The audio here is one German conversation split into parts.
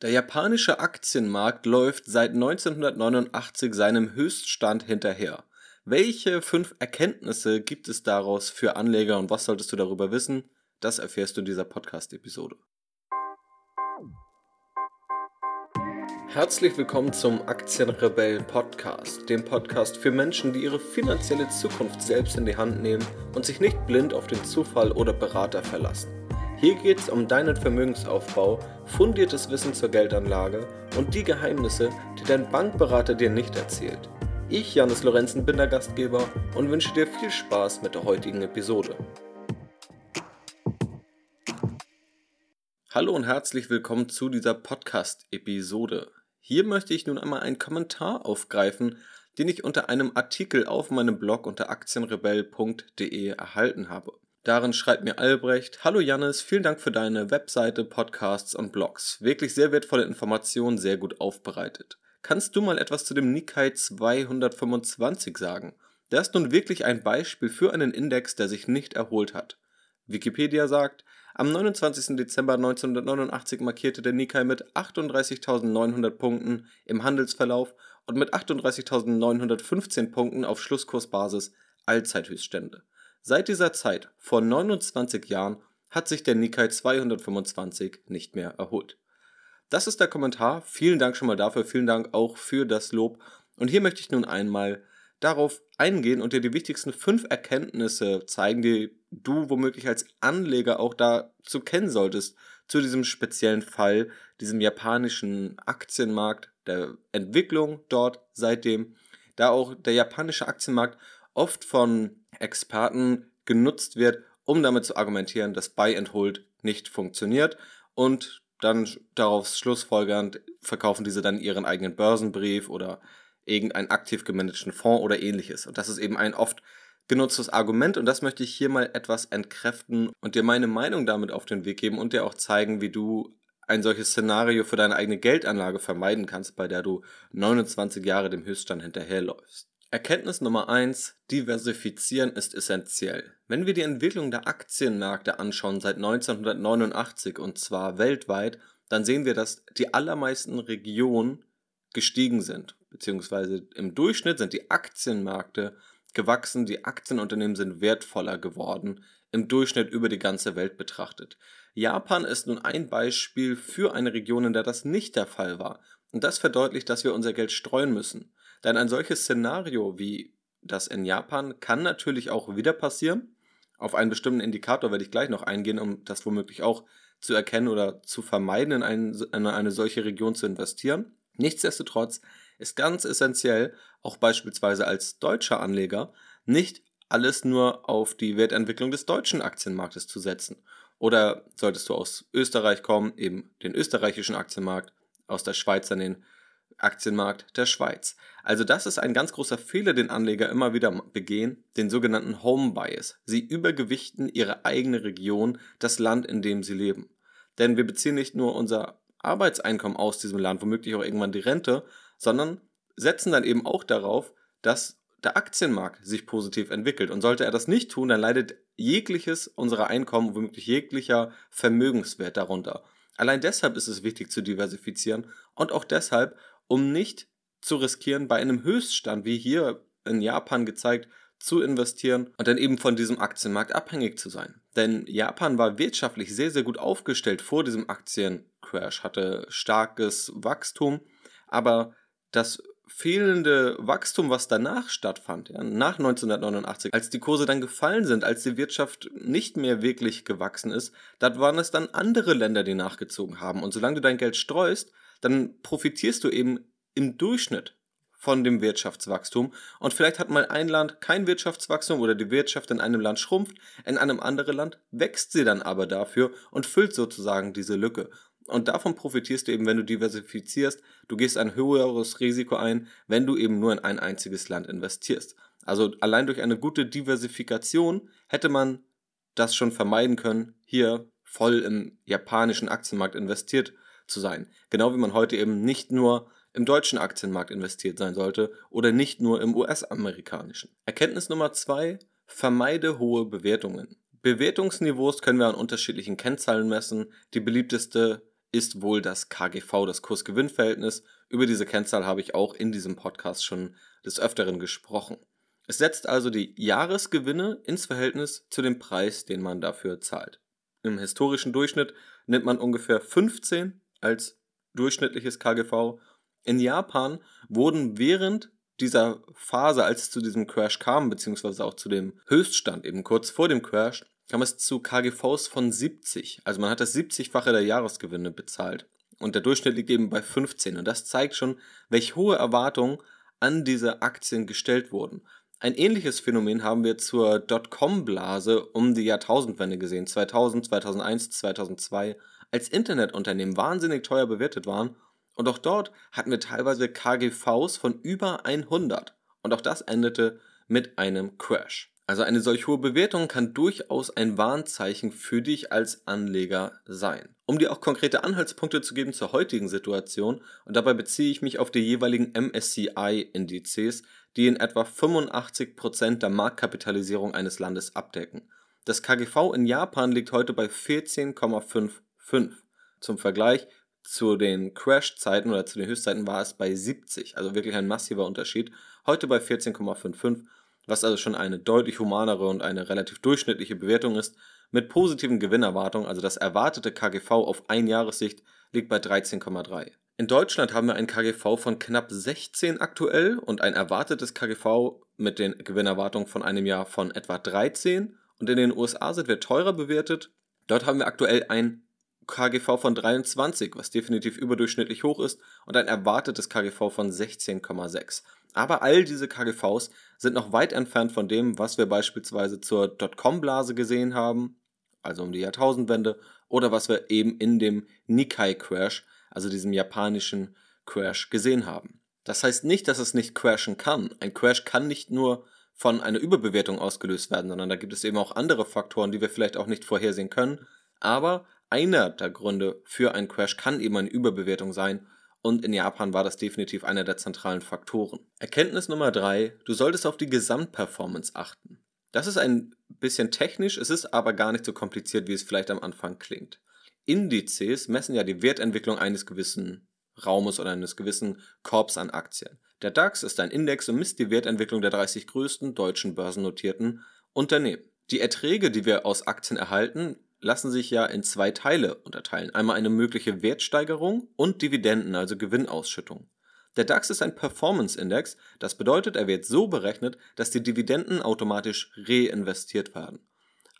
Der japanische Aktienmarkt läuft seit 1989 seinem Höchststand hinterher. Welche fünf Erkenntnisse gibt es daraus für Anleger und was solltest du darüber wissen? Das erfährst du in dieser Podcast-Episode. Herzlich willkommen zum Aktienrebellen Podcast, dem Podcast für Menschen, die ihre finanzielle Zukunft selbst in die Hand nehmen und sich nicht blind auf den Zufall oder Berater verlassen. Hier geht es um deinen Vermögensaufbau, fundiertes Wissen zur Geldanlage und die Geheimnisse, die dein Bankberater dir nicht erzählt. Ich, Janis Lorenzen, bin der Gastgeber und wünsche dir viel Spaß mit der heutigen Episode. Hallo und herzlich willkommen zu dieser Podcast-Episode. Hier möchte ich nun einmal einen Kommentar aufgreifen, den ich unter einem Artikel auf meinem Blog unter aktienrebell.de erhalten habe. Darin schreibt mir Albrecht, Hallo Jannis, vielen Dank für deine Webseite, Podcasts und Blogs. Wirklich sehr wertvolle Informationen, sehr gut aufbereitet. Kannst du mal etwas zu dem Nikkei 225 sagen? Der ist nun wirklich ein Beispiel für einen Index, der sich nicht erholt hat. Wikipedia sagt, am 29. Dezember 1989 markierte der Nikkei mit 38.900 Punkten im Handelsverlauf und mit 38.915 Punkten auf Schlusskursbasis Allzeithöchststände. Seit dieser Zeit, vor 29 Jahren, hat sich der Nikkei 225 nicht mehr erholt. Das ist der Kommentar. Vielen Dank schon mal dafür. Vielen Dank auch für das Lob. Und hier möchte ich nun einmal darauf eingehen und dir die wichtigsten fünf Erkenntnisse zeigen, die du womöglich als Anleger auch dazu kennen solltest, zu diesem speziellen Fall, diesem japanischen Aktienmarkt, der Entwicklung dort seitdem, da auch der japanische Aktienmarkt oft von Experten genutzt wird, um damit zu argumentieren, dass Buy and Hold nicht funktioniert und dann darauf schlussfolgernd verkaufen diese dann ihren eigenen Börsenbrief oder irgendeinen aktiv gemanagten Fonds oder ähnliches. Und das ist eben ein oft genutztes Argument und das möchte ich hier mal etwas entkräften und dir meine Meinung damit auf den Weg geben und dir auch zeigen, wie du ein solches Szenario für deine eigene Geldanlage vermeiden kannst, bei der du 29 Jahre dem Höchststand hinterherläufst. Erkenntnis Nummer eins: Diversifizieren ist essentiell. Wenn wir die Entwicklung der Aktienmärkte anschauen seit 1989 und zwar weltweit, dann sehen wir, dass die allermeisten Regionen gestiegen sind, beziehungsweise im Durchschnitt sind die Aktienmärkte gewachsen, die Aktienunternehmen sind wertvoller geworden, im Durchschnitt über die ganze Welt betrachtet. Japan ist nun ein Beispiel für eine Region, in der das nicht der Fall war. Und das verdeutlicht, dass wir unser Geld streuen müssen. Denn ein solches Szenario wie das in Japan kann natürlich auch wieder passieren. Auf einen bestimmten Indikator werde ich gleich noch eingehen, um das womöglich auch zu erkennen oder zu vermeiden, in, ein, in eine solche Region zu investieren. Nichtsdestotrotz ist ganz essentiell, auch beispielsweise als deutscher Anleger, nicht alles nur auf die Wertentwicklung des deutschen Aktienmarktes zu setzen. Oder solltest du aus Österreich kommen, eben den österreichischen Aktienmarkt, aus der Schweiz an den Aktienmarkt der Schweiz. Also das ist ein ganz großer Fehler, den Anleger immer wieder begehen, den sogenannten Home Bias. Sie übergewichten ihre eigene Region, das Land, in dem sie leben. Denn wir beziehen nicht nur unser Arbeitseinkommen aus diesem Land, womöglich auch irgendwann die Rente, sondern setzen dann eben auch darauf, dass der Aktienmarkt sich positiv entwickelt. Und sollte er das nicht tun, dann leidet jegliches unserer Einkommen, womöglich jeglicher Vermögenswert darunter. Allein deshalb ist es wichtig zu diversifizieren und auch deshalb, um nicht zu riskieren, bei einem Höchststand, wie hier in Japan gezeigt, zu investieren und dann eben von diesem Aktienmarkt abhängig zu sein. Denn Japan war wirtschaftlich sehr, sehr gut aufgestellt vor diesem Aktiencrash, hatte starkes Wachstum, aber das fehlende Wachstum, was danach stattfand, ja, nach 1989, als die Kurse dann gefallen sind, als die Wirtschaft nicht mehr wirklich gewachsen ist, da waren es dann andere Länder, die nachgezogen haben. Und solange du dein Geld streust, dann profitierst du eben im Durchschnitt von dem Wirtschaftswachstum. Und vielleicht hat mal ein Land kein Wirtschaftswachstum oder die Wirtschaft in einem Land schrumpft, in einem anderen Land wächst sie dann aber dafür und füllt sozusagen diese Lücke. Und davon profitierst du eben, wenn du diversifizierst. Du gehst ein höheres Risiko ein, wenn du eben nur in ein einziges Land investierst. Also allein durch eine gute Diversifikation hätte man das schon vermeiden können, hier voll im japanischen Aktienmarkt investiert zu sein. Genau wie man heute eben nicht nur im deutschen Aktienmarkt investiert sein sollte oder nicht nur im US-amerikanischen. Erkenntnis Nummer zwei, vermeide hohe Bewertungen. Bewertungsniveaus können wir an unterschiedlichen Kennzahlen messen. Die beliebteste ist wohl das KGV, das Kurs-Gewinn-Verhältnis. Über diese Kennzahl habe ich auch in diesem Podcast schon des Öfteren gesprochen. Es setzt also die Jahresgewinne ins Verhältnis zu dem Preis, den man dafür zahlt. Im historischen Durchschnitt nimmt man ungefähr 15 als durchschnittliches KGV. In Japan wurden während dieser Phase, als es zu diesem Crash kam, beziehungsweise auch zu dem Höchststand, eben kurz vor dem Crash, kam es zu KGVs von 70. Also man hat das 70-fache der Jahresgewinne bezahlt. Und der Durchschnitt liegt eben bei 15. Und das zeigt schon, welche hohe Erwartungen an diese Aktien gestellt wurden. Ein ähnliches Phänomen haben wir zur Dotcom-Blase um die Jahrtausendwende gesehen, 2000, 2001, 2002, als Internetunternehmen wahnsinnig teuer bewertet waren und auch dort hatten wir teilweise KGVs von über 100 und auch das endete mit einem Crash. Also eine solch hohe Bewertung kann durchaus ein Warnzeichen für dich als Anleger sein. Um dir auch konkrete Anhaltspunkte zu geben zur heutigen Situation, und dabei beziehe ich mich auf die jeweiligen MSCI-Indizes, die in etwa 85% der Marktkapitalisierung eines Landes abdecken. Das KGV in Japan liegt heute bei 14,55. Zum Vergleich, zu den Crash-Zeiten oder zu den Höchstzeiten war es bei 70, also wirklich ein massiver Unterschied. Heute bei 14,55 was also schon eine deutlich humanere und eine relativ durchschnittliche Bewertung ist, mit positiven Gewinnerwartungen, also das erwartete KGV auf Einjahressicht liegt bei 13,3. In Deutschland haben wir ein KGV von knapp 16 aktuell und ein erwartetes KGV mit den Gewinnerwartungen von einem Jahr von etwa 13 und in den USA sind wir teurer bewertet. Dort haben wir aktuell ein KGV von 23, was definitiv überdurchschnittlich hoch ist, und ein erwartetes KGV von 16,6. Aber all diese KGVs sind noch weit entfernt von dem, was wir beispielsweise zur Dotcom-Blase gesehen haben, also um die Jahrtausendwende, oder was wir eben in dem Nikkei-Crash, also diesem japanischen Crash, gesehen haben. Das heißt nicht, dass es nicht crashen kann. Ein Crash kann nicht nur von einer Überbewertung ausgelöst werden, sondern da gibt es eben auch andere Faktoren, die wir vielleicht auch nicht vorhersehen können. Aber einer der Gründe für einen Crash kann eben eine Überbewertung sein und in Japan war das definitiv einer der zentralen Faktoren. Erkenntnis Nummer drei: Du solltest auf die Gesamtperformance achten. Das ist ein bisschen technisch, es ist aber gar nicht so kompliziert, wie es vielleicht am Anfang klingt. Indizes messen ja die Wertentwicklung eines gewissen Raumes oder eines gewissen Korps an Aktien. Der DAX ist ein Index und misst die Wertentwicklung der 30 größten deutschen börsennotierten Unternehmen. Die Erträge, die wir aus Aktien erhalten, lassen sich ja in zwei Teile unterteilen. Einmal eine mögliche Wertsteigerung und Dividenden, also Gewinnausschüttung. Der DAX ist ein Performance-Index, das bedeutet, er wird so berechnet, dass die Dividenden automatisch reinvestiert werden.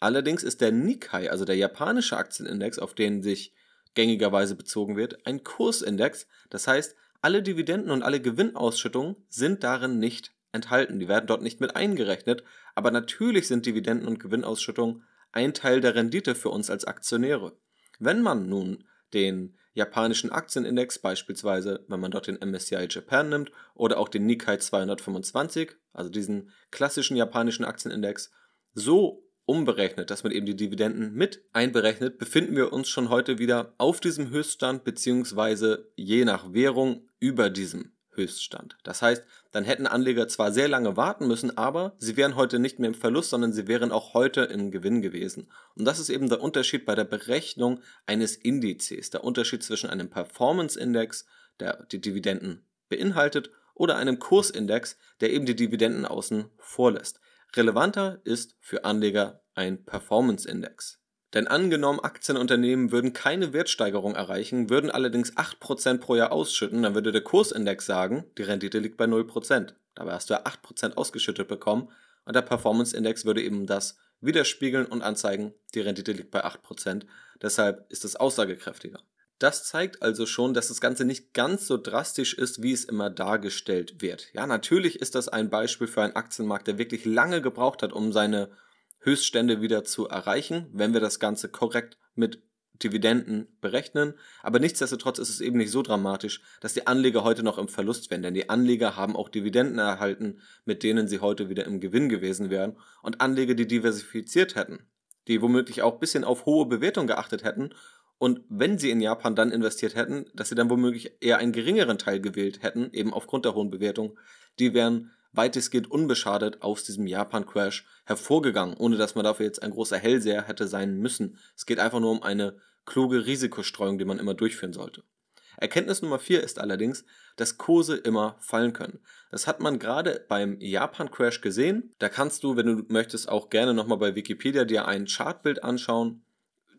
Allerdings ist der Nikkei, also der japanische Aktienindex, auf den sich gängigerweise bezogen wird, ein Kursindex, das heißt, alle Dividenden und alle Gewinnausschüttungen sind darin nicht enthalten, die werden dort nicht mit eingerechnet, aber natürlich sind Dividenden und Gewinnausschüttungen ein Teil der Rendite für uns als Aktionäre. Wenn man nun den japanischen Aktienindex beispielsweise, wenn man dort den MSCI Japan nimmt oder auch den Nikkei 225, also diesen klassischen japanischen Aktienindex, so umberechnet, dass man eben die Dividenden mit einberechnet, befinden wir uns schon heute wieder auf diesem Höchststand beziehungsweise je nach Währung über diesem Höchststand. Das heißt, dann hätten Anleger zwar sehr lange warten müssen, aber sie wären heute nicht mehr im Verlust, sondern sie wären auch heute im Gewinn gewesen. Und das ist eben der Unterschied bei der Berechnung eines Indizes, der Unterschied zwischen einem Performance-Index, der die Dividenden beinhaltet, oder einem Kursindex, der eben die Dividenden außen vorlässt. Relevanter ist für Anleger ein Performance-Index. Denn angenommen, Aktienunternehmen würden keine Wertsteigerung erreichen, würden allerdings 8% pro Jahr ausschütten, dann würde der Kursindex sagen, die Rendite liegt bei 0%. Dabei hast du ja 8% ausgeschüttet bekommen und der Performance Index würde eben das widerspiegeln und anzeigen, die Rendite liegt bei 8%. Deshalb ist es aussagekräftiger. Das zeigt also schon, dass das Ganze nicht ganz so drastisch ist, wie es immer dargestellt wird. Ja, natürlich ist das ein Beispiel für einen Aktienmarkt, der wirklich lange gebraucht hat, um seine Höchststände wieder zu erreichen, wenn wir das Ganze korrekt mit Dividenden berechnen. Aber nichtsdestotrotz ist es eben nicht so dramatisch, dass die Anleger heute noch im Verlust wären, denn die Anleger haben auch Dividenden erhalten, mit denen sie heute wieder im Gewinn gewesen wären. Und Anleger, die diversifiziert hätten, die womöglich auch ein bisschen auf hohe Bewertung geachtet hätten und wenn sie in Japan dann investiert hätten, dass sie dann womöglich eher einen geringeren Teil gewählt hätten, eben aufgrund der hohen Bewertung, die wären weitestgehend unbeschadet aus diesem Japan-Crash hervorgegangen, ohne dass man dafür jetzt ein großer Hellseher hätte sein müssen. Es geht einfach nur um eine kluge Risikostreuung, die man immer durchführen sollte. Erkenntnis Nummer 4 ist allerdings, dass Kurse immer fallen können. Das hat man gerade beim Japan-Crash gesehen. Da kannst du, wenn du möchtest, auch gerne nochmal bei Wikipedia dir ein Chartbild anschauen.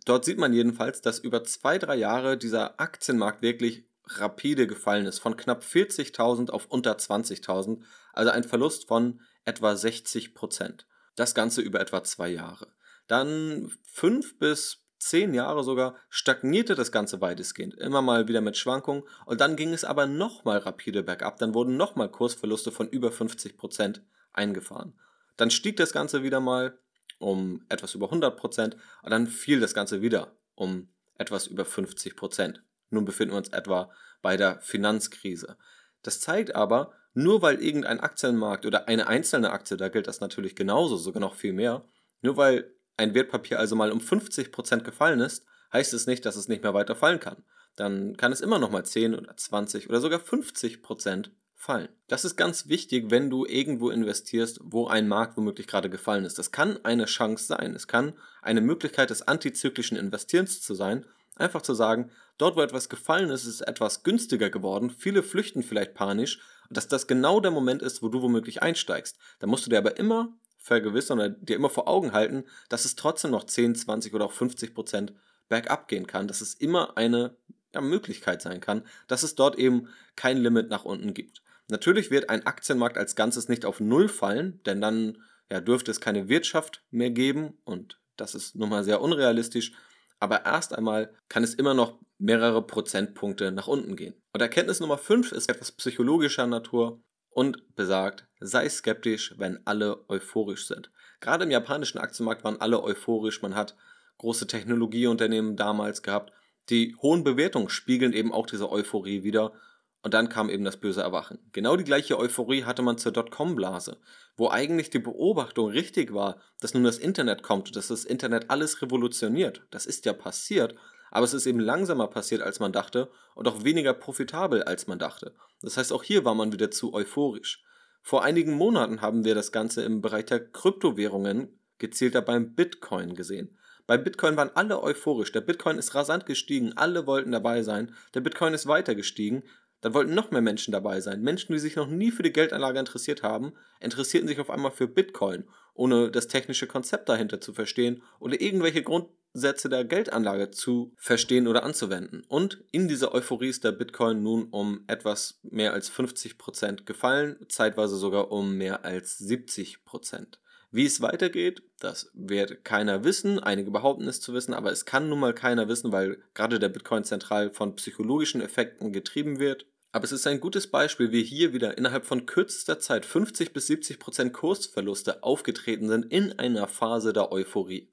Dort sieht man jedenfalls, dass über zwei, drei Jahre dieser Aktienmarkt wirklich rapide gefallen ist. Von knapp 40.000 auf unter 20.000. Also ein Verlust von etwa 60 Prozent. Das Ganze über etwa zwei Jahre. Dann fünf bis zehn Jahre sogar stagnierte das Ganze weitestgehend, immer mal wieder mit Schwankungen und dann ging es aber nochmal rapide bergab, dann wurden nochmal Kursverluste von über 50 Prozent eingefahren. Dann stieg das Ganze wieder mal um etwas über 100 Prozent und dann fiel das Ganze wieder um etwas über 50%. Prozent. Nun befinden wir uns etwa bei der Finanzkrise. Das zeigt aber, nur weil irgendein Aktienmarkt oder eine einzelne Aktie, da gilt das natürlich genauso, sogar noch viel mehr, nur weil ein Wertpapier also mal um 50% gefallen ist, heißt es nicht, dass es nicht mehr weiter fallen kann. Dann kann es immer noch mal 10 oder 20 oder sogar 50% fallen. Das ist ganz wichtig, wenn du irgendwo investierst, wo ein Markt womöglich gerade gefallen ist. Das kann eine Chance sein. Es kann eine Möglichkeit des antizyklischen Investierens zu sein, einfach zu sagen, dort wo etwas gefallen ist, ist etwas günstiger geworden, viele flüchten vielleicht panisch dass das genau der Moment ist, wo du womöglich einsteigst. Da musst du dir aber immer vergewissern oder dir immer vor Augen halten, dass es trotzdem noch 10, 20 oder auch 50 Prozent bergab gehen kann, dass es immer eine ja, Möglichkeit sein kann, dass es dort eben kein Limit nach unten gibt. Natürlich wird ein Aktienmarkt als Ganzes nicht auf Null fallen, denn dann ja, dürfte es keine Wirtschaft mehr geben und das ist nun mal sehr unrealistisch. Aber erst einmal kann es immer noch mehrere Prozentpunkte nach unten gehen. Und Erkenntnis Nummer 5 ist etwas psychologischer Natur und besagt, sei skeptisch, wenn alle euphorisch sind. Gerade im japanischen Aktienmarkt waren alle euphorisch. Man hat große Technologieunternehmen damals gehabt. Die hohen Bewertungen spiegeln eben auch diese Euphorie wieder. Und dann kam eben das böse Erwachen. Genau die gleiche Euphorie hatte man zur Dotcom-Blase, wo eigentlich die Beobachtung richtig war, dass nun das Internet kommt dass das Internet alles revolutioniert. Das ist ja passiert, aber es ist eben langsamer passiert, als man dachte und auch weniger profitabel, als man dachte. Das heißt, auch hier war man wieder zu euphorisch. Vor einigen Monaten haben wir das Ganze im Bereich der Kryptowährungen gezielter beim Bitcoin gesehen. Beim Bitcoin waren alle euphorisch. Der Bitcoin ist rasant gestiegen, alle wollten dabei sein. Der Bitcoin ist weiter gestiegen. Dann wollten noch mehr Menschen dabei sein. Menschen, die sich noch nie für die Geldanlage interessiert haben, interessierten sich auf einmal für Bitcoin, ohne das technische Konzept dahinter zu verstehen oder irgendwelche Grundsätze der Geldanlage zu verstehen oder anzuwenden. Und in dieser Euphorie ist der Bitcoin nun um etwas mehr als 50% gefallen, zeitweise sogar um mehr als 70%. Wie es weitergeht, das wird keiner wissen. Einige behaupten es zu wissen, aber es kann nun mal keiner wissen, weil gerade der Bitcoin zentral von psychologischen Effekten getrieben wird. Aber es ist ein gutes Beispiel, wie hier wieder innerhalb von kürzester Zeit 50 bis 70 Prozent Kursverluste aufgetreten sind in einer Phase der Euphorie.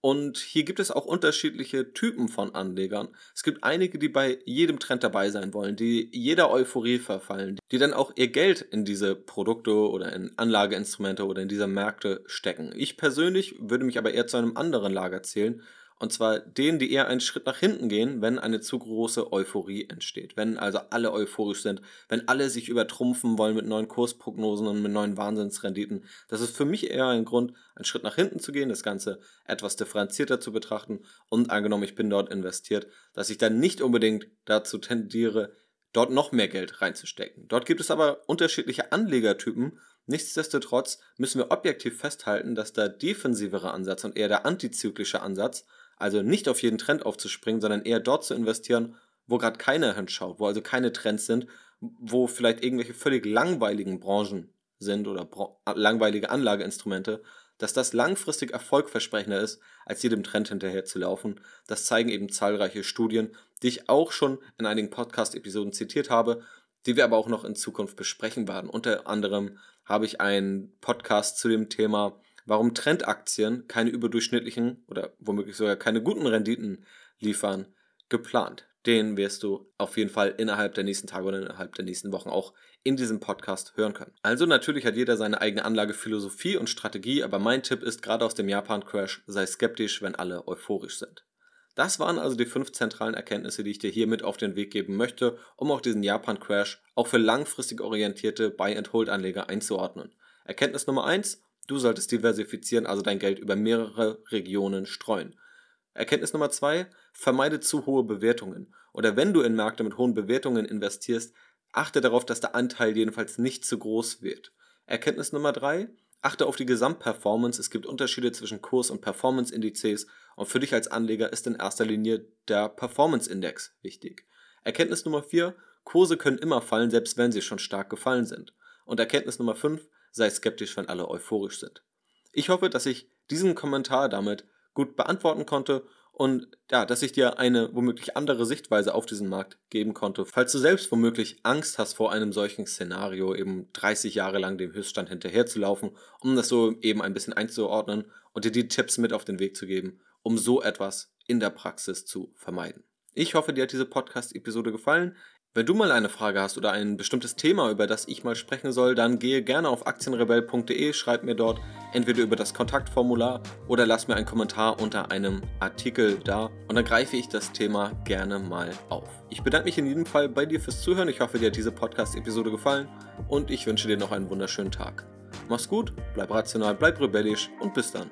Und hier gibt es auch unterschiedliche Typen von Anlegern. Es gibt einige, die bei jedem Trend dabei sein wollen, die jeder Euphorie verfallen, die dann auch ihr Geld in diese Produkte oder in Anlageinstrumente oder in diese Märkte stecken. Ich persönlich würde mich aber eher zu einem anderen Lager zählen und zwar denen, die eher einen Schritt nach hinten gehen, wenn eine zu große Euphorie entsteht. Wenn also alle euphorisch sind, wenn alle sich übertrumpfen wollen mit neuen Kursprognosen und mit neuen Wahnsinnsrenditen. Das ist für mich eher ein Grund, einen Schritt nach hinten zu gehen, das Ganze etwas differenzierter zu betrachten und angenommen, ich bin dort investiert, dass ich dann nicht unbedingt dazu tendiere, dort noch mehr Geld reinzustecken. Dort gibt es aber unterschiedliche Anlegertypen. Nichtsdestotrotz müssen wir objektiv festhalten, dass der defensivere Ansatz und eher der antizyklische Ansatz also nicht auf jeden Trend aufzuspringen, sondern eher dort zu investieren, wo gerade keiner hinschaut, wo also keine Trends sind, wo vielleicht irgendwelche völlig langweiligen Branchen sind oder langweilige Anlageinstrumente, dass das langfristig erfolgversprechender ist, als jedem Trend hinterher zu laufen. Das zeigen eben zahlreiche Studien, die ich auch schon in einigen Podcast-Episoden zitiert habe, die wir aber auch noch in Zukunft besprechen werden. Unter anderem habe ich einen Podcast zu dem Thema warum Trendaktien keine überdurchschnittlichen oder womöglich sogar keine guten Renditen liefern, geplant. Den wirst du auf jeden Fall innerhalb der nächsten Tage oder innerhalb der nächsten Wochen auch in diesem Podcast hören können. Also natürlich hat jeder seine eigene Anlagephilosophie und Strategie, aber mein Tipp ist gerade aus dem Japan-Crash, sei skeptisch, wenn alle euphorisch sind. Das waren also die fünf zentralen Erkenntnisse, die ich dir hiermit auf den Weg geben möchte, um auch diesen Japan-Crash auch für langfristig orientierte Buy-and-Hold-Anleger einzuordnen. Erkenntnis Nummer eins: Du solltest diversifizieren, also dein Geld über mehrere Regionen streuen. Erkenntnis Nummer zwei, vermeide zu hohe Bewertungen. Oder wenn du in Märkte mit hohen Bewertungen investierst, achte darauf, dass der Anteil jedenfalls nicht zu groß wird. Erkenntnis Nummer drei, achte auf die Gesamtperformance. Es gibt Unterschiede zwischen Kurs- und Performance-Indizes und für dich als Anleger ist in erster Linie der Performance-Index wichtig. Erkenntnis Nummer vier, Kurse können immer fallen, selbst wenn sie schon stark gefallen sind. Und Erkenntnis Nummer fünf, sei skeptisch, wenn alle euphorisch sind. Ich hoffe, dass ich diesen Kommentar damit gut beantworten konnte und ja, dass ich dir eine womöglich andere Sichtweise auf diesen Markt geben konnte. Falls du selbst womöglich Angst hast vor einem solchen Szenario, eben 30 Jahre lang dem Höchststand hinterherzulaufen, um das so eben ein bisschen einzuordnen und dir die Tipps mit auf den Weg zu geben, um so etwas in der Praxis zu vermeiden. Ich hoffe, dir hat diese Podcast-Episode gefallen. Wenn du mal eine Frage hast oder ein bestimmtes Thema, über das ich mal sprechen soll, dann gehe gerne auf aktienrebell.de, schreib mir dort entweder über das Kontaktformular oder lass mir einen Kommentar unter einem Artikel da und dann greife ich das Thema gerne mal auf. Ich bedanke mich in jedem Fall bei dir fürs Zuhören. Ich hoffe, dir hat diese Podcast-Episode gefallen und ich wünsche dir noch einen wunderschönen Tag. Mach's gut, bleib rational, bleib rebellisch und bis dann.